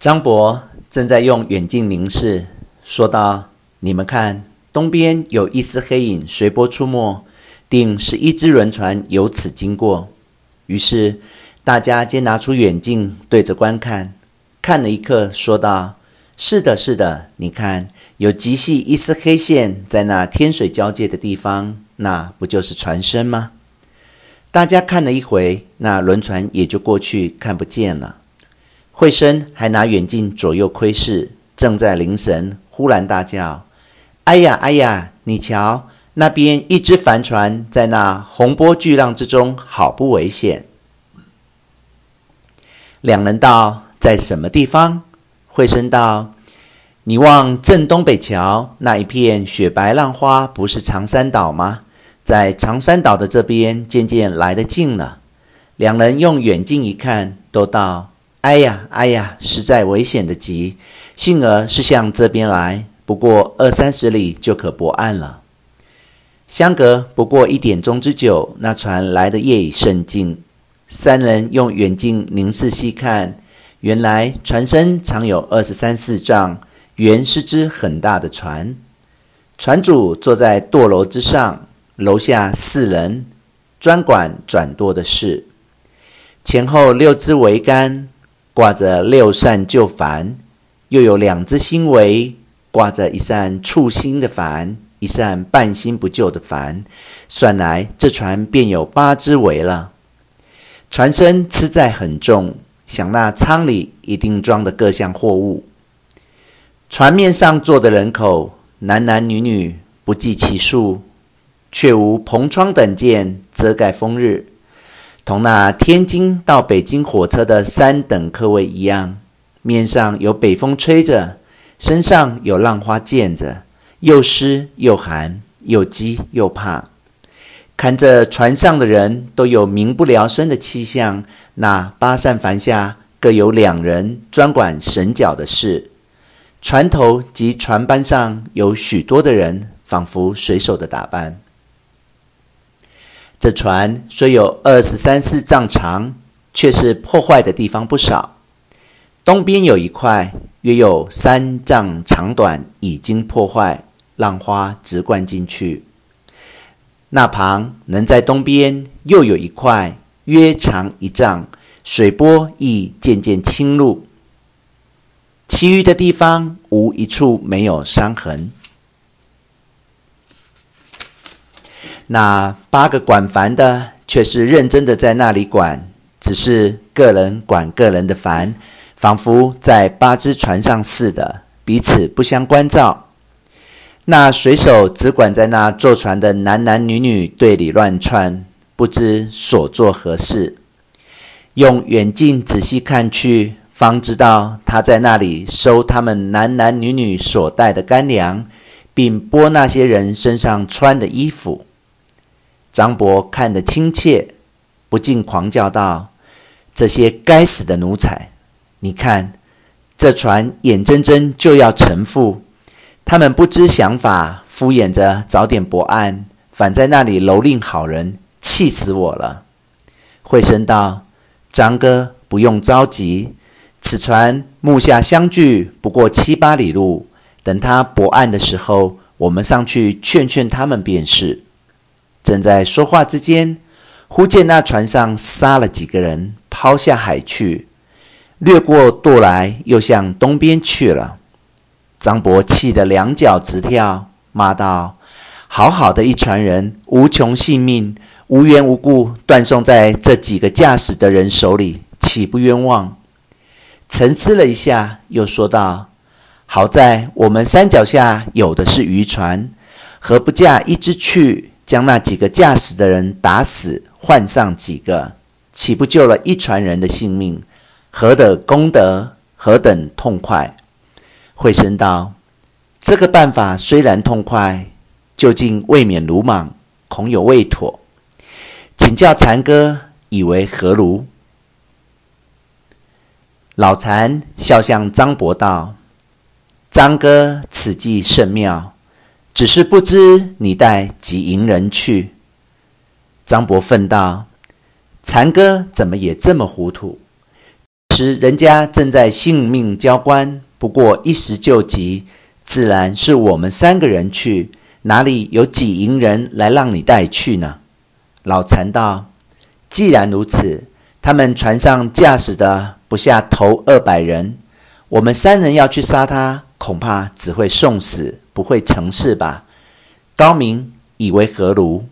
张伯正在用远近凝视，说道：“你们看，东边有一丝黑影随波出没，定是一只轮船由此经过。”于是大家皆拿出远近对着观看，看了一刻，说道：“是的，是的，你看，有极细一丝黑线在那天水交界的地方，那不就是船身吗？”大家看了一回，那轮船也就过去，看不见了。惠生还拿远近左右窥视，正在凝神，忽然大叫：“哎呀，哎呀！你瞧，那边一只帆船在那洪波巨浪之中，好不危险！”两人道：“在什么地方？”惠生道：“你望正东北瞧，那一片雪白浪花，不是长山岛吗？在长山岛的这边，渐渐来得近了。”两人用远近一看，都道。哎呀，哎呀，实在危险的极，幸而是向这边来，不过二三十里就可泊岸了。相隔不过一点钟之久，那船来的夜已甚近。三人用远近凝视细看，原来船身长有二十三四丈，原是只很大的船。船主坐在舵楼之上，楼下四人专管转舵的事，前后六支桅杆。挂着六扇旧帆，又有两只新桅，挂着一扇簇新的帆，一扇半新不旧的帆，算来这船便有八只桅了。船身吃载很重，想那舱里一定装的各项货物。船面上坐的人口，男男女女不计其数，却无篷窗等件遮盖风日。同那天津到北京火车的三等客位一样，面上有北风吹着，身上有浪花溅着，又湿又寒，又饥又怕。看着船上的人都有民不聊生的气象，那八扇帆下各有两人专管绳脚的事，船头及船班上有许多的人，仿佛水手的打扮。这船虽有二十三四丈长，却是破坏的地方不少。东边有一块，约有三丈长短，已经破坏，浪花直灌进去。那旁能在东边又有一块，约长一丈，水波亦渐渐侵入。其余的地方无一处没有伤痕。那八个管烦的却是认真的在那里管，只是个人管个人的帆，仿佛在八只船上似的，彼此不相关照。那水手只管在那坐船的男男女女队里乱窜，不知所做何事。用远近仔细看去，方知道他在那里收他们男男女女所带的干粮，并剥那些人身上穿的衣服。张伯看得亲切，不禁狂叫道：“这些该死的奴才！你看，这船眼睁睁就要沉覆，他们不知想法，敷衍着早点泊岸，反在那里蹂躏好人，气死我了！”惠生道：“张哥不用着急，此船目下相距不过七八里路，等他泊岸的时候，我们上去劝劝他们便是。”正在说话之间，忽见那船上杀了几个人，抛下海去，掠过舵来，又向东边去了。张伯气得两脚直跳，骂道：“好好的一船人，无穷性命，无缘无故断送在这几个驾驶的人手里，岂不冤枉？”沉思了一下，又说道：“好在我们山脚下有的是渔船，何不驾一只去？”将那几个驾驶的人打死，换上几个，岂不救了一船人的性命？何等功德，何等痛快！惠生道：“这个办法虽然痛快，究竟未免鲁莽，恐有未妥，请教禅哥以为何如？”老禅笑向张伯道：“张哥此计甚妙。”只是不知你带几营人去？张伯愤道：“残哥怎么也这么糊涂？时人家正在性命交关，不过一时救急，自然是我们三个人去，哪里有几营人来让你带去呢？”老残道：“既然如此，他们船上驾驶的不下头二百人，我们三人要去杀他，恐怕只会送死，不会成事吧？”高明以为何如？